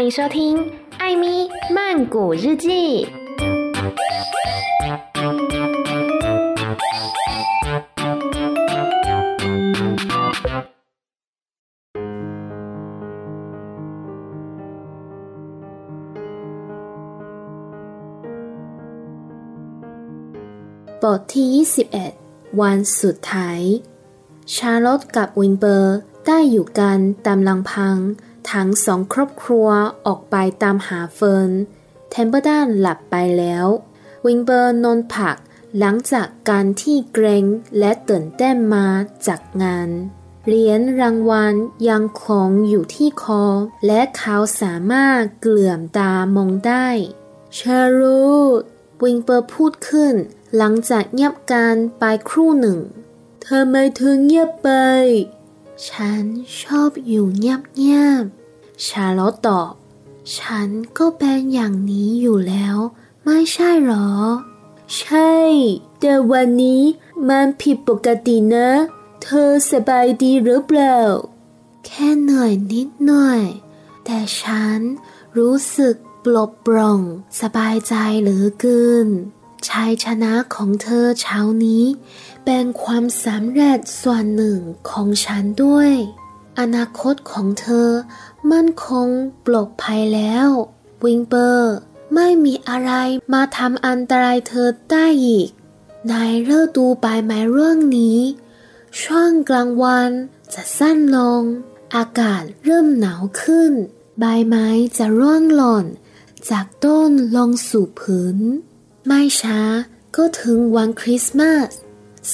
欢迎收听《艾咪曼谷日记》。บทที่ 21 วันสุดท้าย ชาร์ลอตกับวิงเบอร์ได้อยู่กันตามลำพัง ทั้งสองครอบครัวออกไปตามหาเฟิร์นเทมเปอร์ดันหลับไปแล้ว วิงเบอร์นอนพักหลังจากการที่เกร็งและตื่นเต้นมาจากงาน เหรียญรางวัลยังคงอยู่ที่คอ และเขาสามารถเหลือบตามองได้ชาร์ลอตวิงเบอร์พูดขึ้น หลังจากเงียบกันไปครู่หนึ่งทำไมถึงเงียบไป ฉันชอบอยู่เงียบๆ ชาลอตตอบ ฉันก็เป็นอย่างนี้อยู่แล้ว ไม่ใช่หรอ ใช่ แต่วันนี้มันผิดปกตินะ เธอสบายดีหรือเปล่า แค่เหนื่อยนิดหน่อย แต่ฉันรู้สึกปลดปล่งสบายใจเหลือเกิน ชัยชนะของเธอเช้านี้เป็นความสำเร็จส่วนหนึ่งของฉันด้วย อนาคตของเธอมั่นคงปลอดภัยแล้ว วิงเปอร์ ไม่มีอะไรมาทำอันตรายเธอได้อีกในฤดูใบไม้เรื่องนี้ ช่วงกลางวันจะสั้นลง อากาศเริ่มหนาวขึ้น ใบไม้จะร่วงหล่น จากต้นลงสู่พื้น ไม่ช้าก็ถึงวันคริสต์มาส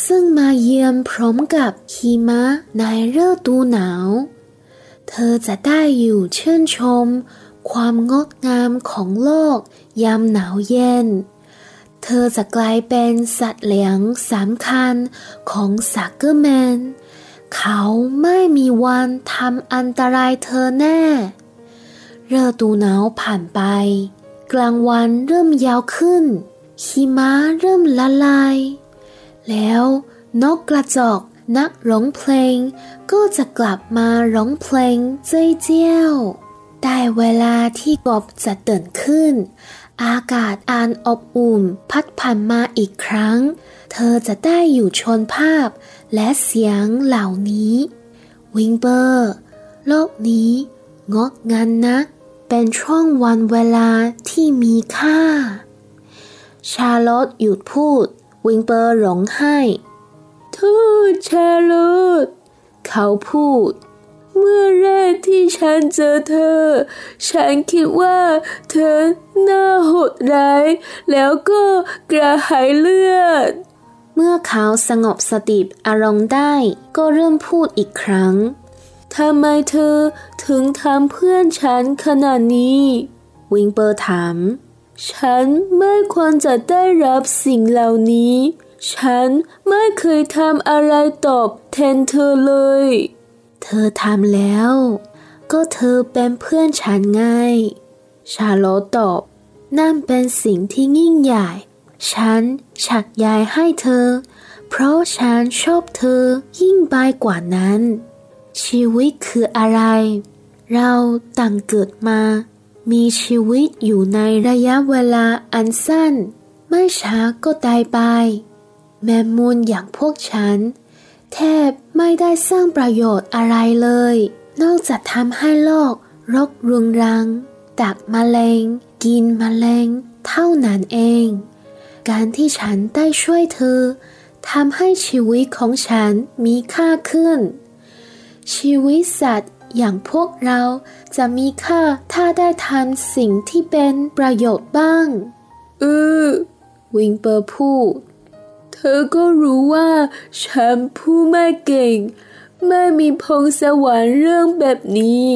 ซึ่งมาเยี่ยมพร้อมกับหิมะในฤดูหนาว เธอจะได้อยู่ชื่นชม ความงดงามของโลกยามหนาวเย็น เธอจะกลายเป็นสัตว์เลี้ยงสำคัญของซักเกอร์แมน เขาไม่มีวันทำอันตรายเธอแน่ฤดูหนาวผ่านไป กลางวันเริ่มยาวขึ้น หิมะเริ่มละลาย แล้วนกกระจอกนักร้องเพลง ก็จะกลับมาร้องเพลงเจ้ยเจี้ยวได้เวลาที่กบจะตื่นขึ้น อากาศอ่านอบอุ่นพัดผ่านมาอีกครั้ง เธอจะได้อยู่ชนภาพและเสียงเหล่านี้ วิงเบอร์ โลกนี้งดงานนัก เป็นช่วงวันเวลาที่มีค่า ชาร์ลอตหยุดพูด วิงเปอร์ร้องไห้ทูตชาร์ลอตเขาพูด เมื่อแรกที่ฉันเจอเธอ ฉันคิดว่าเธอหน้าโหดร้าย แล้วก็กระหายเลือด เมื่อเขาสงบสติอารมณ์ได้ก็เริ่มพูดอีกครั้งทำไมเธอถึงทำเพื่อนฉันขนาดนี้ วิงเปอร์ถาม ฉันไม่ควรจะได้รับสิ่งเหล่านี้ ฉันไม่เคยทำอะไรตอบแทนเธอเลย เธอทำแล้ว ก็เธอเป็นเพื่อนฉันไง ชาโลตตอบ นั่นเป็นสิ่งที่ยิ่งใหญ่ ฉันฉักยายให้เธอ เพราะฉันชอบเธอยิ่งไปกว่านั้น ชีวิตคืออะไร เราต่างเกิดมา มีชีวิตอยู่ในระยะเวลาอันสั้น ไม่ช้าก็ตายไป แมมมูลอย่างพวกฉัน แทบไม่ได้สร้างประโยชน์อะไรเลย นอกจากทำให้โลกรกรุงรัง ตักมแมลงกินมแมลงเท่านั้นเอง การที่ฉันได้ช่วยเธอทำให้ชีวิตของฉันมีค่าขึ้น ชีวิตสัตว์ อย่างพวกเราจะมีค่าถ้าได้ทำสิ่งที่เป็นประโยชน์บ้างเออวิงเปอร์พูด เธอก็รู้ว่าฉันพูดไม่เก่ง ไม่มีพงสวรรค์เรื่องแบบนี้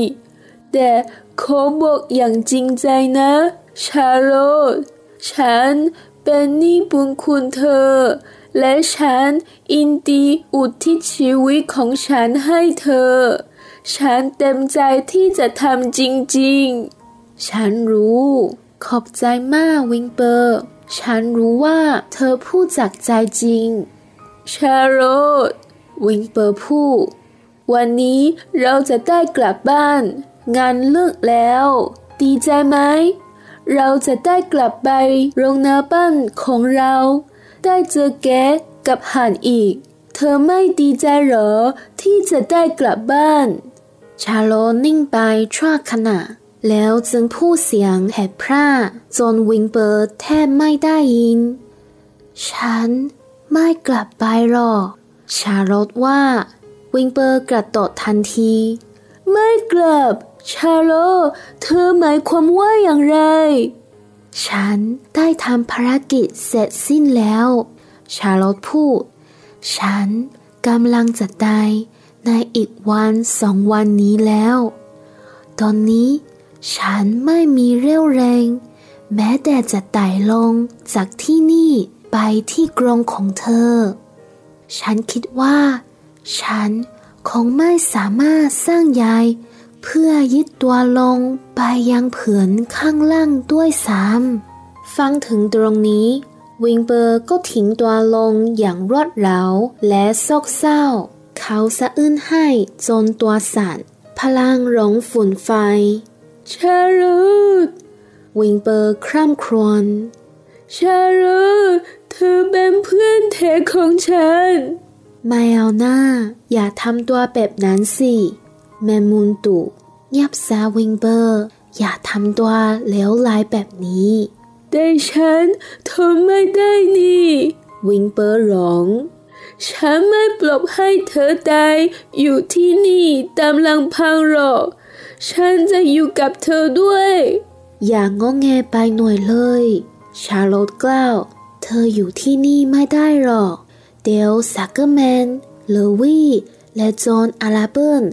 แต่ขอบอกอย่างจริงใจนะ ชาโรตฉันเป็นหนี้บุญคุณเธอ และฉันอินดีอุทิศชีวิตของฉันให้เธอ ฉันเต็มใจที่จะทำจริงๆ ฉันรู้ ขอบใจมากวิงเปอร์ ฉันรู้ว่าเธอพูดจากใจจริง ชาโรตวิงเปอร์พูด วันนี้เราจะได้กลับบ้าน งานเลิกแล้วดดีใจไหม เราจะได้กลับไปโรงนาบ้านของเรา ได้เจอแกกับห่านอีก เธอไม่ดีใจเหรอที่จะได้กลับบ้าน ชาโลนิ่งไปชั่วขณะ แล้วจึงพูดเสียงแหบพร่าจนวิงเปิดแทบไม่ได้ยิน ฉันไม่กลับไปหรอก ชาโลตว่า วิงเปอร์กระโดดทันที ไม่กลับ ชาโลเธอหมายความว่าอย่างไร ฉันได้ทำภารกิจเสร็จสิ้นแล้ว ชาโลตพูด ฉันกำลังจะตาย ในอีกวันสองวันนี้แล้ว ตอนนี้ฉันไม่มีเรี่ยวแรง แม้แต่จะไต่ลงจากที่นี่ไปที่กรงของเธอ ฉันคิดว่า ฉันคงไม่สามารถสร้างยายเพื่อยึดตัวลงไปยังเผือนข้างล่างด้วยซ้ำฟังถึงตรงนี้ วิงเบอร์ก็ทิ้งตัวลงอย่างรวดเร็วและโศกเศร้า เขาสะอื้นให้จนตัวสั่นพลังหลงฝุ่นไฟชารุดวิงเบอร์คร่ำครวญชารุดเธอเป็นเพื่อนแท้ของฉัน ไม่เอาหน้า อย่าทำตัวแบบนั้นสิแมมูนตุเงียบซาวิงเบอร์ อย่าทำตัวเลวร้ายแบบนี้ แต่ฉันทนไม่ได้นี่ วิงเบอร์ร้อง ฉันไม่ปลอบให้เธอตายอยู่ที่นี่ตามลำพังหรอก ฉันจะอยู่กับเธอด้วย อย่างงอแงไปหน่อยเลย ชาโลตกล่าว เธออยู่ที่นี่ไม่ได้หรอก เดลซักเกอร์แมน เลวี่และจอห์นอาราเบิร์น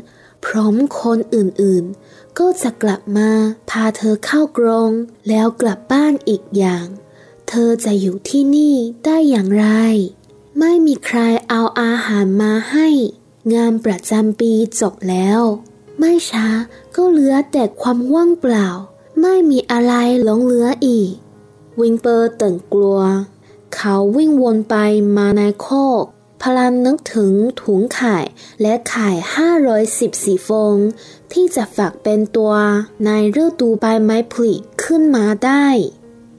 พร้อมคนอื่นๆ ก็จะกลับมาพาเธอเข้ากรง แล้วกลับบ้านอีกอย่าง เธอจะอยู่ที่นี่ได้อย่างไร ไม่มีใครเอาอาหารมาให้ งานประจำปีจบแล้ว ไม่ช้าก็เหลือแต่ความว่างเปล่า ไม่มีอะไรหลงเหลืออีก วิงเปอร์ตื่นกลัว เขาวิ่งวนไปมาในโคกพลันนึกถึงถุงไข่และไข่514ฟองที่จะฝากเป็นตัวในฤดูใบไม้ผลิขึ้นมาได้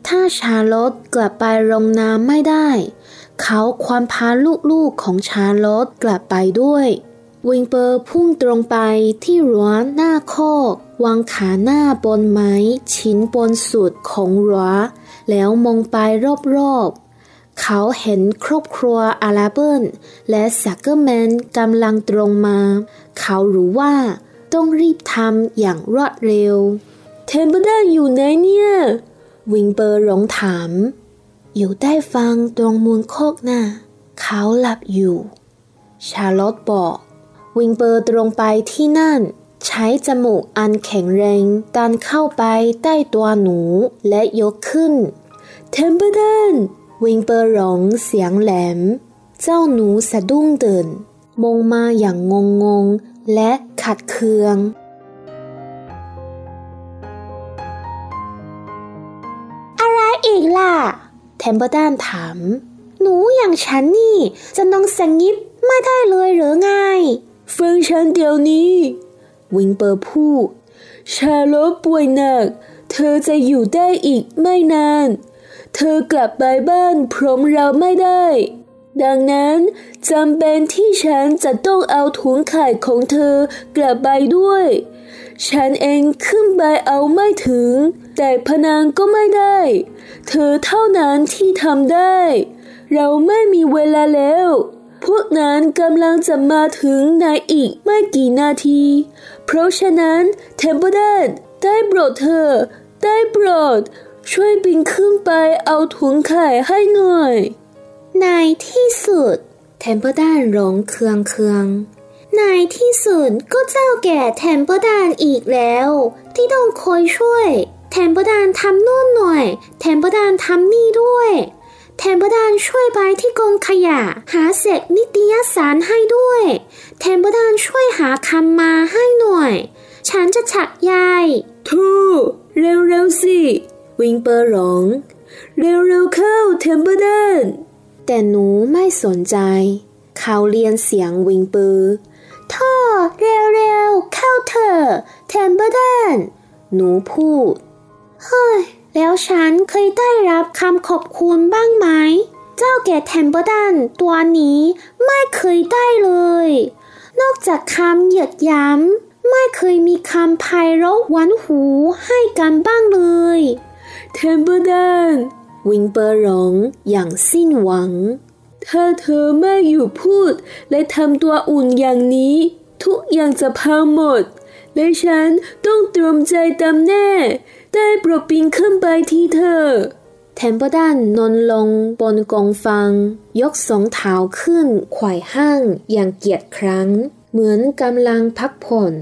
ถ้าชาลอตกลับไปโรงน้ำไม่ได้ เขาควรพาลูกๆของชาลอตกลับไปด้วยวิงเปอร์พุ่งตรงไปที่รั้วหน้าโคกวางขาหน้าบนไม้ชิ้นบนสุดของรั้วแล้วมองไปรอบๆ เขาเห็นครอบครัวอาราเบิลและซักเกอร์แมนกำลังตรงมา เขารู้ว่าต้องรีบทำอย่างรวดเร็ว เทมเปอร์ดอยู่ไหนเนี่ย วิงเปอร์ร้องถาม อยู่ใต้ฟางตรงมุมคอกน่ะเขาหลับอยู่ ชาร์ลอตบอก วิงเปอร์ตรงไปที่นั่น ใช้จมูกอันแข็งแรงดันเข้าไปใต้ตัวหนูและยกขึ้นเทมเปอร์เดนวิงเปอร์ร้องเสียงแหลม เจ้าหนูสะดุ้งเดินมองมาอย่างงงงงและขัดเคืองอะไรอีกล่ะ เทมเปอร์ดันถาม หนูอย่างฉันนี่ จะนอนสักงีบไม่ได้เลยหรือไงฟังฉันเดี๋ยวนี้ วิงเปอร์พูดชาโลป่วยหนัก เธอจะอยู่ได้อีกไม่นาน เธอกลับไปบ้านพร้อมเราไม่ได้ ดังนั้นจำเป็นที่ฉันจะต้องเอาถุงไข่ของเธอกลับไปด้วย ฉันเองขึ้นไปเอาไม่ถึง แต่พนังก็ไม่ได้ เธอเท่านั้นที่ทำได้ เราไม่มีเวลาแล้ว พวกนั้นกำลังจะมาถึงในอีกไม่กี่นาที เพราะฉะนั้นเทมเปอร์เดนได้โปรดเถอะ ได้โปรด ช่วยปีนขึ้นไปเอาถุงไข่ให้หน่อย ในที่สุดเทมเปอร์แดนร้องเคืองเคืองในที่สุดก็เจ้าแก่แทมเปอร์ดานอีกแล้ว ที่ต้องคอยช่วย แทมเปอร์ดานทำโน่นหน่อยแทมเปอร์ดานทำนี่ด้วยแทมเปอร์ดานช่วยไปที่กองขยะ หาเศษนิตยสารให้ด้วยแทมเปอร์ดานช่วยหาคำมาให้หน่อย ฉันจะชักใย โธ่เร็วๆสิ วิงเปอร์ร้อง เร็วๆเข้าเทมเปอร์แดนแต่หนูไม่สนใจ เขาเลียนเสียงวิงเปอร์โธ่เร็วๆเข้าเถอะแทมเปอร์แดนหนูพูด เฮ้ย แล้วฉันเคยได้รับคำขอบคุณบ้างไหม เจ้าแก่แทมเปอร์ดันตัวนี้ไม่เคยได้เลย นอกจากคำเหยียดหยาม ไม่เคยมีคำไพเราะหวานหูให้กันบ้างเลยเทมเปอร์ดันวิงเปอร์ร้องอย่างสิ้นหวัง ถ้าเธอไม่หยุดพูด และทำตัววุ่นอย่างนี้ ทุกอย่างจะพังหมด และฉันต้องเตรียมใจตามแน่ ได้โปรดปีนขึ้นไปทีเถอะเทมเปอร์ดันนอนลงบนกองฟาง ยกสองเท้าขึ้นไขว่ห้างอย่างเกียจคร้าน เหมือนกำลังพักผ่อน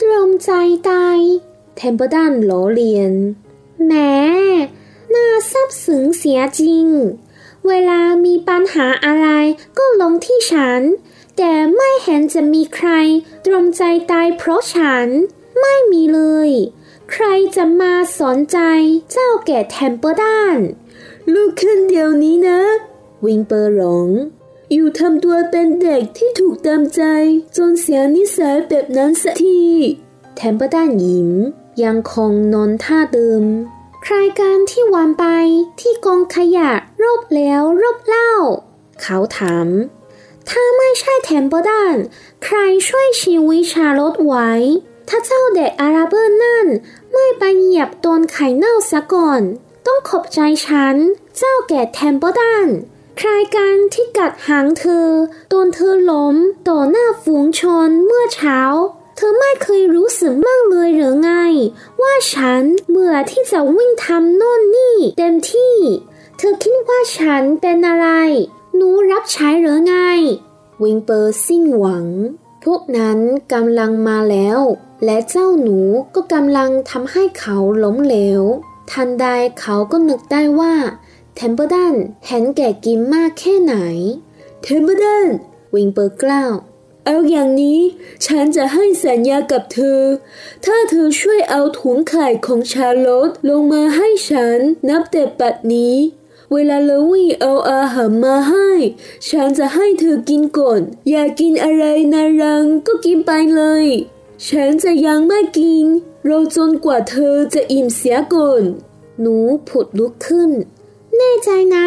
ตรอมใจตายเทมเปอร์ดันล้อเลียนแหมน่าซาบซึ้งเสียจริง เวลามีปัญหาอะไรก็ลงที่ฉัน แต่ไม่เห็นจะมีใครตรอมใจตายเพราะฉัน ไม่มีเลย ใครจะมาสนใจเจ้าแก่เทมเปอร์ดันลุกขึ้นเดี๋ยวนี้นะ วิงเปอร์ร้องหยุดทำตัวเป็นเด็กที่ถูกตามใจ จนเสียนิสัยแบบนั้นสักทีเทมเปอร์ดันยิ้ม ยังคงนอนท่าเดิมใครกันที่วานไปที่กองขยะรอบแล้วรอบเล่า เขาถาม ถ้าไม่ใช่เทมเปอร์ดันใครช่วยชีวิตชาร์ลอตไว้ ถ้าเจ้าเด็กอาราเบอร์นั่น ไม่ไปเหยียบโดนไข่เน่าซะก่อน ต้องขอบใจฉัน เจ้าแก่เทมเปอร์ดันใครกันที่กัดหางเธอจนเธอล้มต่อหน้าฝูงชนเมื่อเช้า เธอไม่เคยรู้สึกบ้างเลยหรือไง ว่าฉันเบื่อที่จะวิ่งทำโน่นนี่เต็มที เธอคิดว่าฉันเป็นอะไร หนูรับใช้หรือไง วิงเปอร์สิ้นหวัง พวกนั้นกำลังมาแล้ว และเจ้าหนูก็กำลังทำให้เขาล้มเหลว ทันใดเขาก็นึกได้ว่าเทมเปอร์ดันเห็นแก่กินมากแค่ไหน เทมเปอร์ดันวิงเปอร์กล่าวเอาอย่างนี้ ฉันจะให้สัญญากับเธอ ถ้าเธอช่วยเอาถุงไข่ของชาร์ลอตลงมาให้ฉัน นับแต่บัดนี้ เวลาเลอร์วี่เอาอาหารมาให้ ฉันจะให้เธอกินก่อน อยากกินอะไรในรางก็กินไปเลย ฉันจะยังไม่กินรอจนกว่าเธอจะอิ่มเสียก่อน หนูผุดลุกขึ้น แน่ใจนะ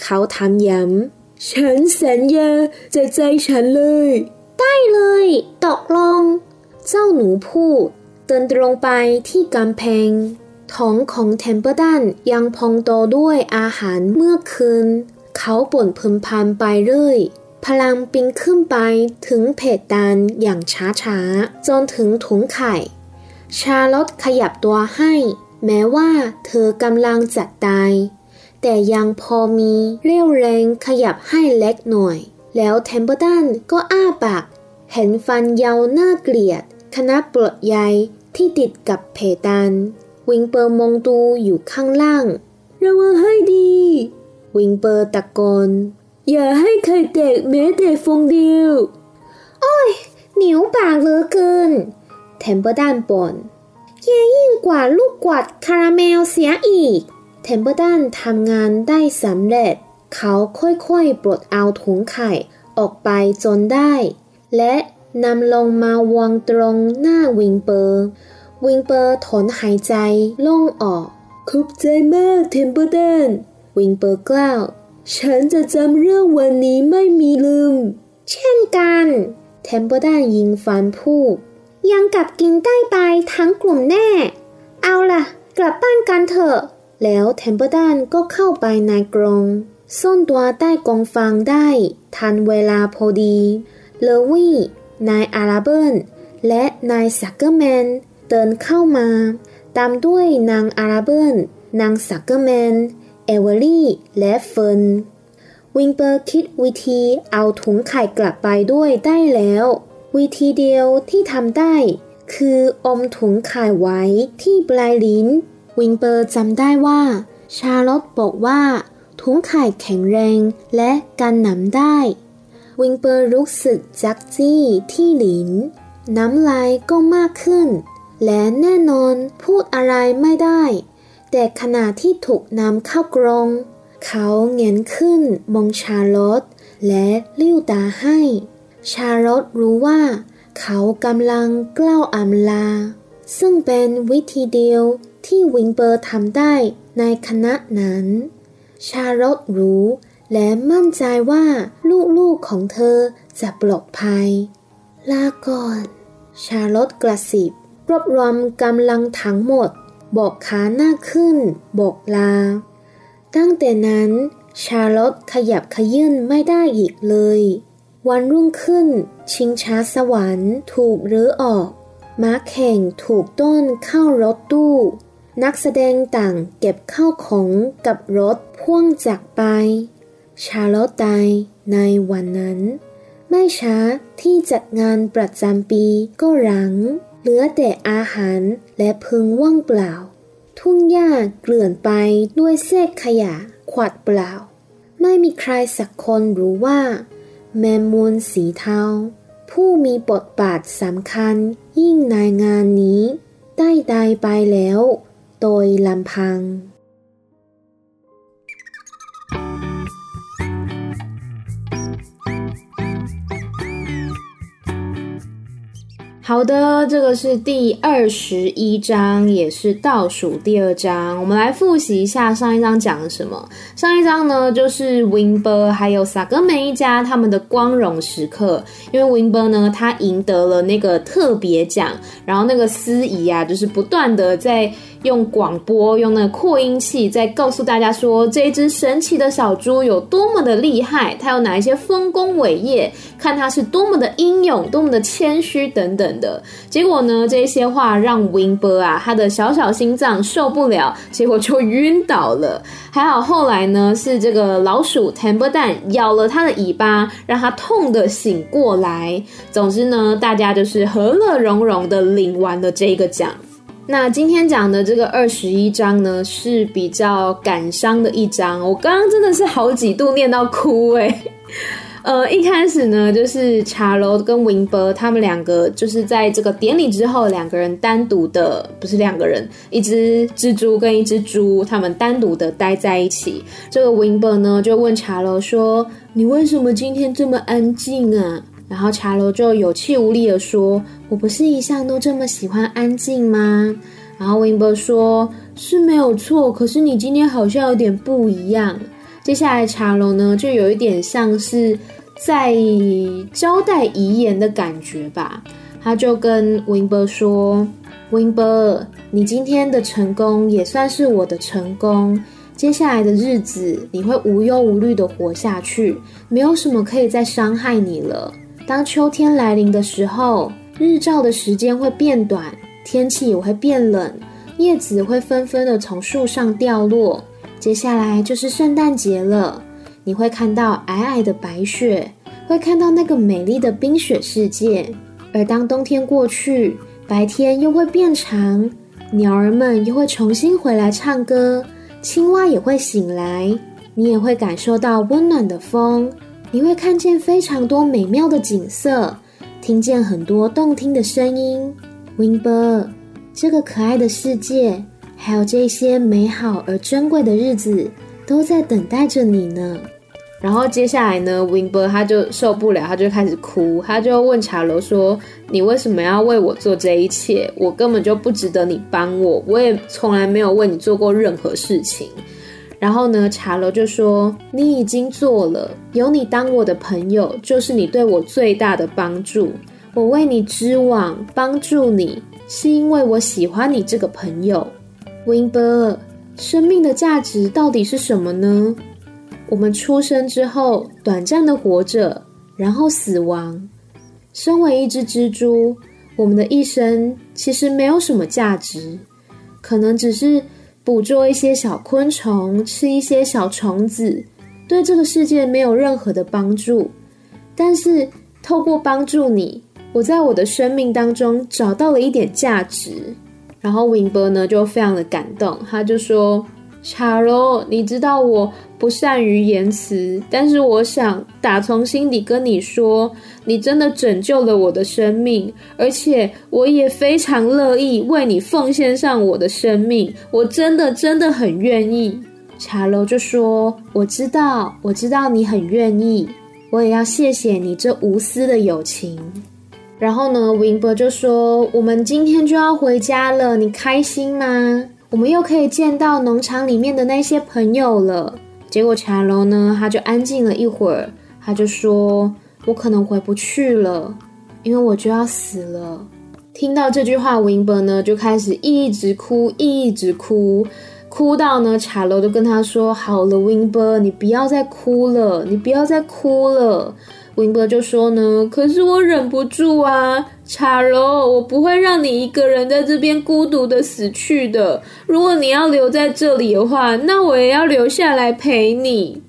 เขาถามย้ำ ฉันสัญญาจากใจฉันเลย ได้เลย ตกลง เจ้าหนูพูดเดินตรงไปที่กำแพง ท้องของเทมเปอร์ดันยังพองโตด้วยอาหารเมื่อคืน เขาบ่นพึมพำไปเรื่อยพลังปีนขึ้นไปถึงเพดานอย่างช้าๆ จนถึงถุงไข่ ชาลอตขยับตัวให้ แม้ว่าเธอกำลังจะตาย แต่ยังพอมีเรี่ยวแรงขยับได้เล็กน้อย แล้วเทมเปิลตันก็อ้าปาก เห็นฟันยาวน่าเกลียด ขณะปลดใยที่ติดกับเพดาน วิลเบอร์มองดูอยู่ข้างล่าง ระวังให้ดี วิลเบอร์ตะโกนอย่าให้ไข่แตกแม้แต่ฟองเดียวเหนียวปากเหลือเกินเทมเปิลตันบ่นแย่ยิ่งกว่าลูกกวาดคาราเมลเสียอีก เทมเปิลตันทำงานได้สำเร็จ เขาค่อยๆ ปลดเอาถุงไข่ออกไปจนได้ และนำลงมาวางตรงหน้าวิลเบอร์ วิงเปอร์ถอนหายใจโล่งออกขอบใจมากเทมเปอร์ดันวิงเปอร์กล่าว ฉันจะจำเรื่องวันนี้ไม่มีลืม เช่นกันเทมเปิลตันยิงฟันพูดยังกับกินด้ายไปทั้งกลุ่มแน่ะ เอาล่ะ กลับบ้านกันเถอะ แล้วเทมเปิลตันก็เข้าไปในกรงซ่อนตัวใต้กองฟางได้ ทันเวลาพอดี เลอวี่นายอาราเบิลและนายซักเกอร์แมน เดินเข้ามา ตามด้วยนางอาราเบิลนางซักเกอร์แมน เอเวอรี่และเฟิร์นวิลเบอร์คิดวิธีเอาถุงไข่กลับไปด้วยได้แล้ว วิธีเดียวที่ทำได้ คืออมถุงไข่ไว้ที่ปลายลิ้น วิลเบอร์จำได้ว่า ชาลอตบอกว่า ถุงไข่แข็งแรงและกันน้ำได้ วิลเบอร์รู้สึกจักจี้ที่ลิ้น น้ำลายก็มากขึ้น และแน่นอนพูดอะไรไม่ได้ แต่ขณะที่ถูกนำเข้ากรง เขาเงนขึ้นมองชาลอตและลิ้วตาให้ ชาลอตรู้ว่า เขากำลังกล้าวอำลา ซึ่งเป็นวิธีเดียวที่วิงเบอร์ทำได้ในคณะนั้น ชาลอตรู้และมั่นใจว่าลูกๆของเธอจะปลอดภัย ลาก่อน ชาลอตกระสิบ รวบรวมกำลังทั้งหมด บอกขาหน้าขึ้น บอกลา ตั้งแต่นั้น ชาลอตขยับขยื่นไม่ได้อีกเลย วันรุ่งขึ้น ชิงช้าสวรรค์ถูกรื้อออก ม้าแข่งถูกต้นเข้ารถตู้ นักแสดงต่างเก็บเข้าของกับรถพ่วงจากไป ชาลอตตายในวันนั้น ไม่ช้าที่จัดงานประจำปีก็รัง เหลือแต่อาหารและพึงว่างเปล่า ทุ่งหญ้าเกลื่อนไปด้วยเศษขยะขวดเปล่า ไม่มีใครสักคนรู้ว่า แมมมูลสีเทา ผู้มีบทบาทสำคัญยิ่งในงานนี้ ได้ตายไปแล้ว โดยลำพัง 好的，这个是第二十一章，也是倒数第二章。我们来复习一下上一章讲了什么。上一章呢，就是 Winber 还有萨格梅一家他们的光荣时刻。因为 Winber 呢，他赢得了那个特别奖，然后那个司仪啊，就是不断的在。用广播，用那扩音器，在告诉大家说这一只神奇的小猪有多么的厉害，它有哪一些丰功伟业，看它是多么的英勇，多么的谦虚等等的。结果呢，这些话让 Winber 啊，他的小小心脏受不了，结果就晕倒了。还好后来呢，是这个老鼠 t e m p e r 蛋咬了他的尾巴，让他痛的醒过来。总之呢，大家就是和乐融融的领完了这个奖。那今天讲的这个二十一章呢，是比较感伤的一章。我刚刚真的是好几度念到哭哎。呃，一开始呢，就是查罗跟 winber 伯他们两个就是在这个典礼之后，两个人单独的，不是两个人，一只蜘蛛跟一只猪，他们单独的待在一起。这个 winber 伯呢，就问查罗说：“你为什么今天这么安静啊？”然后茶楼就有气无力的说：“我不是一向都这么喜欢安静吗？”然后 Winber 说：“是没有错，可是你今天好像有点不一样。”接下来茶楼呢，就有一点像是在交代遗言的感觉吧。他就跟 Winber 说：“Winber，你今天的成功也算是我的成功。接下来的日子，你会无忧无虑的活下去，没有什么可以再伤害你了。”当秋天来临的时候，日照的时间会变短，天气也会变冷，叶子会纷纷的从树上掉落。接下来就是圣诞节了，你会看到皑皑的白雪，会看到那个美丽的冰雪世界。而当冬天过去，白天又会变长，鸟儿们又会重新回来唱歌，青蛙也会醒来，你也会感受到温暖的风。你会看见非常多美妙的景色，听见很多动听的声音。Winber，这个可爱的世界，还有这些美好而珍贵的日子，都在等待着你呢。然后接下来呢，Winber 他就受不了，他就开始哭，他就问茶楼说：“你为什么要为我做这一切？我根本就不值得你帮我，我也从来没有为你做过任何事情。”然后呢，茶楼就说：“你已经做了，有你当我的朋友，就是你对我最大的帮助。我为你织网，帮助你，是因为我喜欢你这个朋友。” Winber，生命的价值到底是什么呢？我们出生之后，短暂的活着，然后死亡。身为一只蜘蛛，我们的一生其实没有什么价值，可能只是。捕捉一些小昆虫，吃一些小虫子，对这个世界没有任何的帮助。但是透过帮助你，我在我的生命当中找到了一点价值。然后 Winber 呢就非常的感动，他就说。查罗，你知道我不善于言辞，但是我想打从心底跟你说，你真的拯救了我的生命，而且我也非常乐意为你奉献上我的生命，我真的真的很愿意。查罗就说：“我知道，我知道你很愿意，我也要谢谢你这无私的友情。”然后呢，Winber 就说：“我们今天就要回家了，你开心吗？我们又可以见到农场里面的那些朋友了。”结果茶楼呢，他就安静了一会儿，他就说：“我可能回不去了，因为我就要死了。”听到这句话，Winber 呢就开始一直哭，一直哭，哭到呢茶楼都跟他说：“好了，Winber，你不要再哭了，你不要再哭了。” Winber 就说呢，可是我忍不住啊，茶楼，我不会让你一个人在这边孤独的死去的。如果你要留在这里的话，那我也要留下来陪你。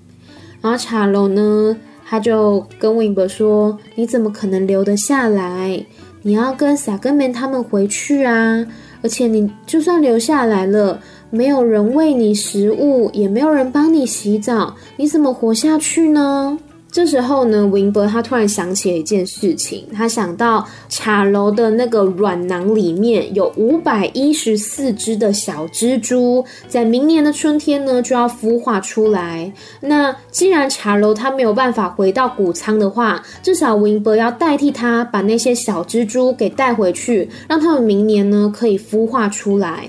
然后茶楼呢，他就跟 Winber 说，你怎么可能留得下来？你要跟萨根门他们回去啊！而且你就算留下来了，没有人喂你食物，也没有人帮你洗澡，你怎么活下去呢？这时候呢，Winber 他突然想起了一件事情，他想到茶楼的那个软囊里面有五百一十四只的小蜘蛛，在明年的春天呢就要孵化出来。那既然茶楼他没有办法回到谷仓的话，至少 Winber 要代替他把那些小蜘蛛给带回去，让他们明年呢可以孵化出来。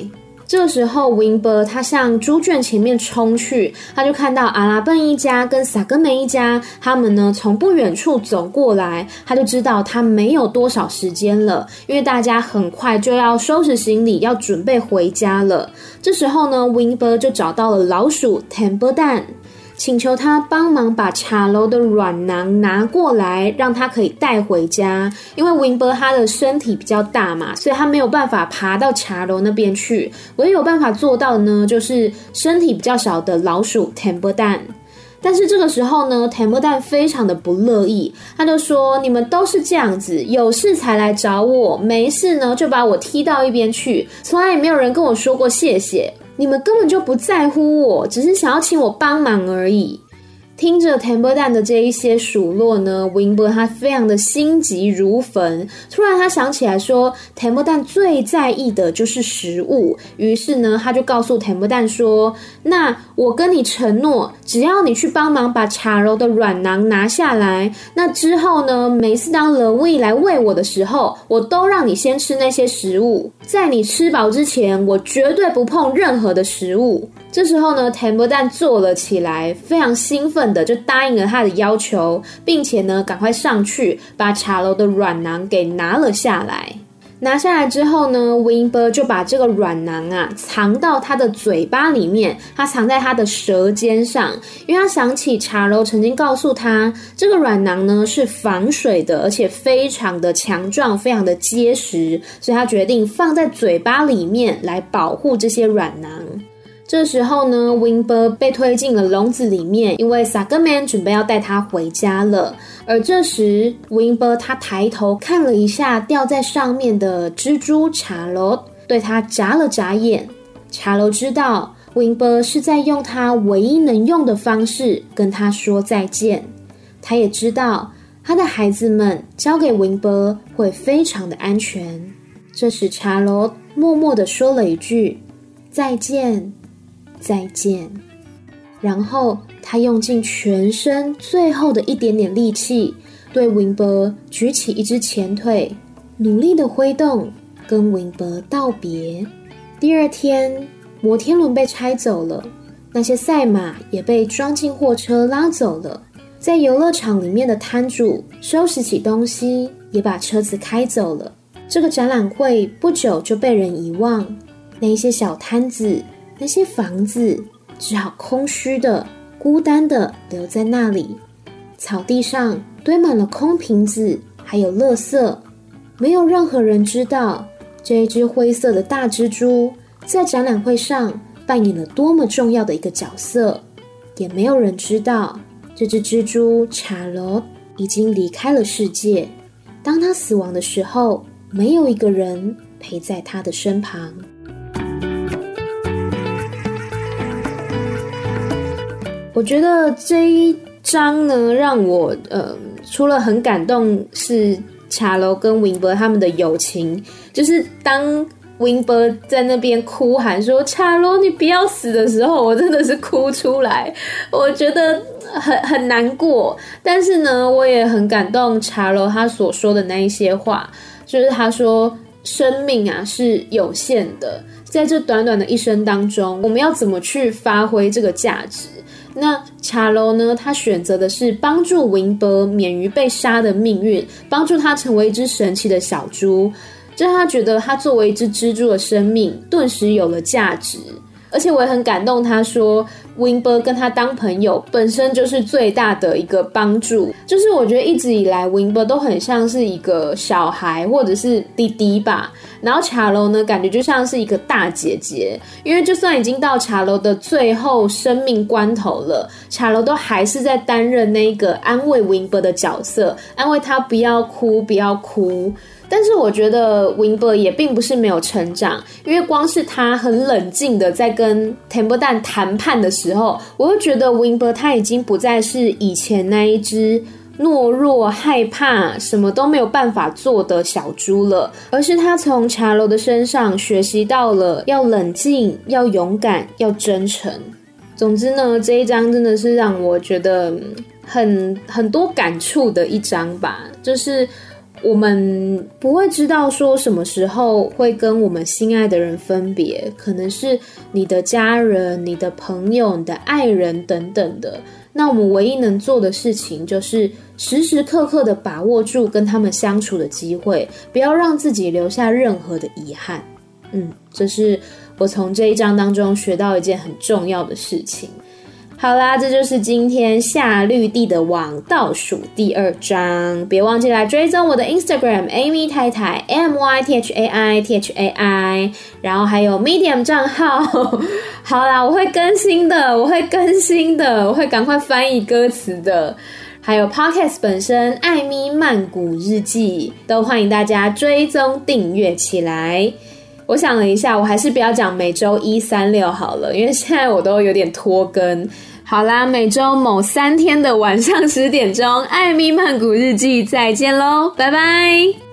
这时候，Winber 他向猪圈前面冲去，他就看到阿拉笨一家跟萨根梅一家，他们呢从不远处走过来，他就知道他没有多少时间了，因为大家很快就要收拾行李，要准备回家了。这时候呢，Winber 就找到了老鼠 Temper 蛋。请求他帮忙把茶楼的软囊拿过来，让他可以带回家。因为 Winber 他的身体比较大嘛，所以他没有办法爬到茶楼那边去。唯一有办法做到的呢，就是身体比较小的老鼠 Temper 蛋。但是这个时候呢，Temper 蛋非常的不乐意，他就说：“你们都是这样子，有事才来找我，没事呢就把我踢到一边去，从来也没有人跟我说过谢谢。”你们根本就不在乎我，只是想要请我帮忙而已。听着 Temper 蛋的这一些数落呢，Winber 他非常的心急如焚。突然他想起来说，Temper 蛋最在意的就是食物。于是呢，他就告诉 Temper 蛋说：“那我跟你承诺，只要你去帮忙把茶楼的软囊拿下来，那之后呢，每次当 l o u i 来喂我的时候，我都让你先吃那些食物。在你吃饱之前，我绝对不碰任何的食物。”这时候呢，Temper 蛋坐了起来，非常兴奋的就答应了他的要求，并且呢，赶快上去把茶楼的软囊给拿了下来。拿下来之后呢，Winber 就把这个软囊啊藏到他的嘴巴里面，他藏在他的舌尖上，因为他想起茶楼曾经告诉他，这个软囊呢是防水的，而且非常的强壮，非常的结实，所以他决定放在嘴巴里面来保护这些软囊。这时候呢，Winber 被推进了笼子里面，因为 Sagaman 准备要带他回家了。而这时，Winber 他抬头看了一下吊在上面的蜘蛛茶楼，对他眨了眨眼。茶楼知道 Winber 是在用他唯一能用的方式跟他说再见。他也知道他的孩子们交给 Winber 会非常的安全。这时，茶楼默默的说了一句再见。再见。然后他用尽全身最后的一点点力气，对 Winber 举起一只前腿，努力的挥动，跟 Winber 道别。第二天，摩天轮被拆走了，那些赛马也被装进货车拉走了。在游乐场里面的摊主收拾起东西，也把车子开走了。这个展览会不久就被人遗忘，那一些小摊子。那些房子只好空虚的、孤单的留在那里。草地上堆满了空瓶子，还有垃圾。没有任何人知道这一只灰色的大蜘蛛在展览会上扮演了多么重要的一个角色，也没有人知道这只蜘蛛查罗已经离开了世界。当他死亡的时候，没有一个人陪在他的身旁。我觉得这一章呢，让我呃，除了很感动，是茶楼跟 Winber 他们的友情，就是当 Winber 在那边哭喊说“查罗，你不要死”的时候，我真的是哭出来，我觉得很很难过。但是呢，我也很感动查罗他所说的那一些话，就是他说生命啊是有限的，在这短短的一生当中，我们要怎么去发挥这个价值？那查罗呢？他选择的是帮助文博免于被杀的命运，帮助他成为一只神奇的小猪。这让他觉得他作为一只蜘蛛的生命顿时有了价值，而且我也很感动。他说，Winber 跟他当朋友本身就是最大的一个帮助。就是我觉得一直以来，Winber 都很像是一个小孩或者是弟弟吧。然后茶楼呢，感觉就像是一个大姐姐，因为就算已经到茶楼的最后生命关头了，茶楼都还是在担任那个安慰 Winber 的角色，安慰他不要哭，不要哭。但是我觉得 Winber 也并不是没有成长，因为光是他很冷静的在跟 t e m p e a n 谈判的时候，我就觉得 Winber 他已经不再是以前那一只懦弱、害怕、什么都没有办法做的小猪了，而是他从茶楼的身上学习到了要冷静、要勇敢、要真诚。总之呢，这一章真的是让我觉得很很多感触的一章吧，就是。我们不会知道说什么时候会跟我们心爱的人分别，可能是你的家人、你的朋友、你的爱人等等的。那我们唯一能做的事情，就是时时刻刻的把握住跟他们相处的机会，不要让自己留下任何的遗憾。嗯，这是我从这一章当中学到一件很重要的事情。好啦，这就是今天夏绿蒂的网倒数第二章，别忘记来追踪我的 Instagram Amy 太太 M Y T H A I T H A I，然后还有 Medium 账号。好啦，我会更新的，我会更新的，我会赶快翻译歌词的。还有 Podcast 本身《艾咪曼谷日记》，都欢迎大家追踪订阅起来。我想了一下，我还是不要讲每周一、三、六好了，因为现在我都有点拖更。好啦，每周某三天的晚上十点钟，《艾米曼谷日记》再见喽，拜拜。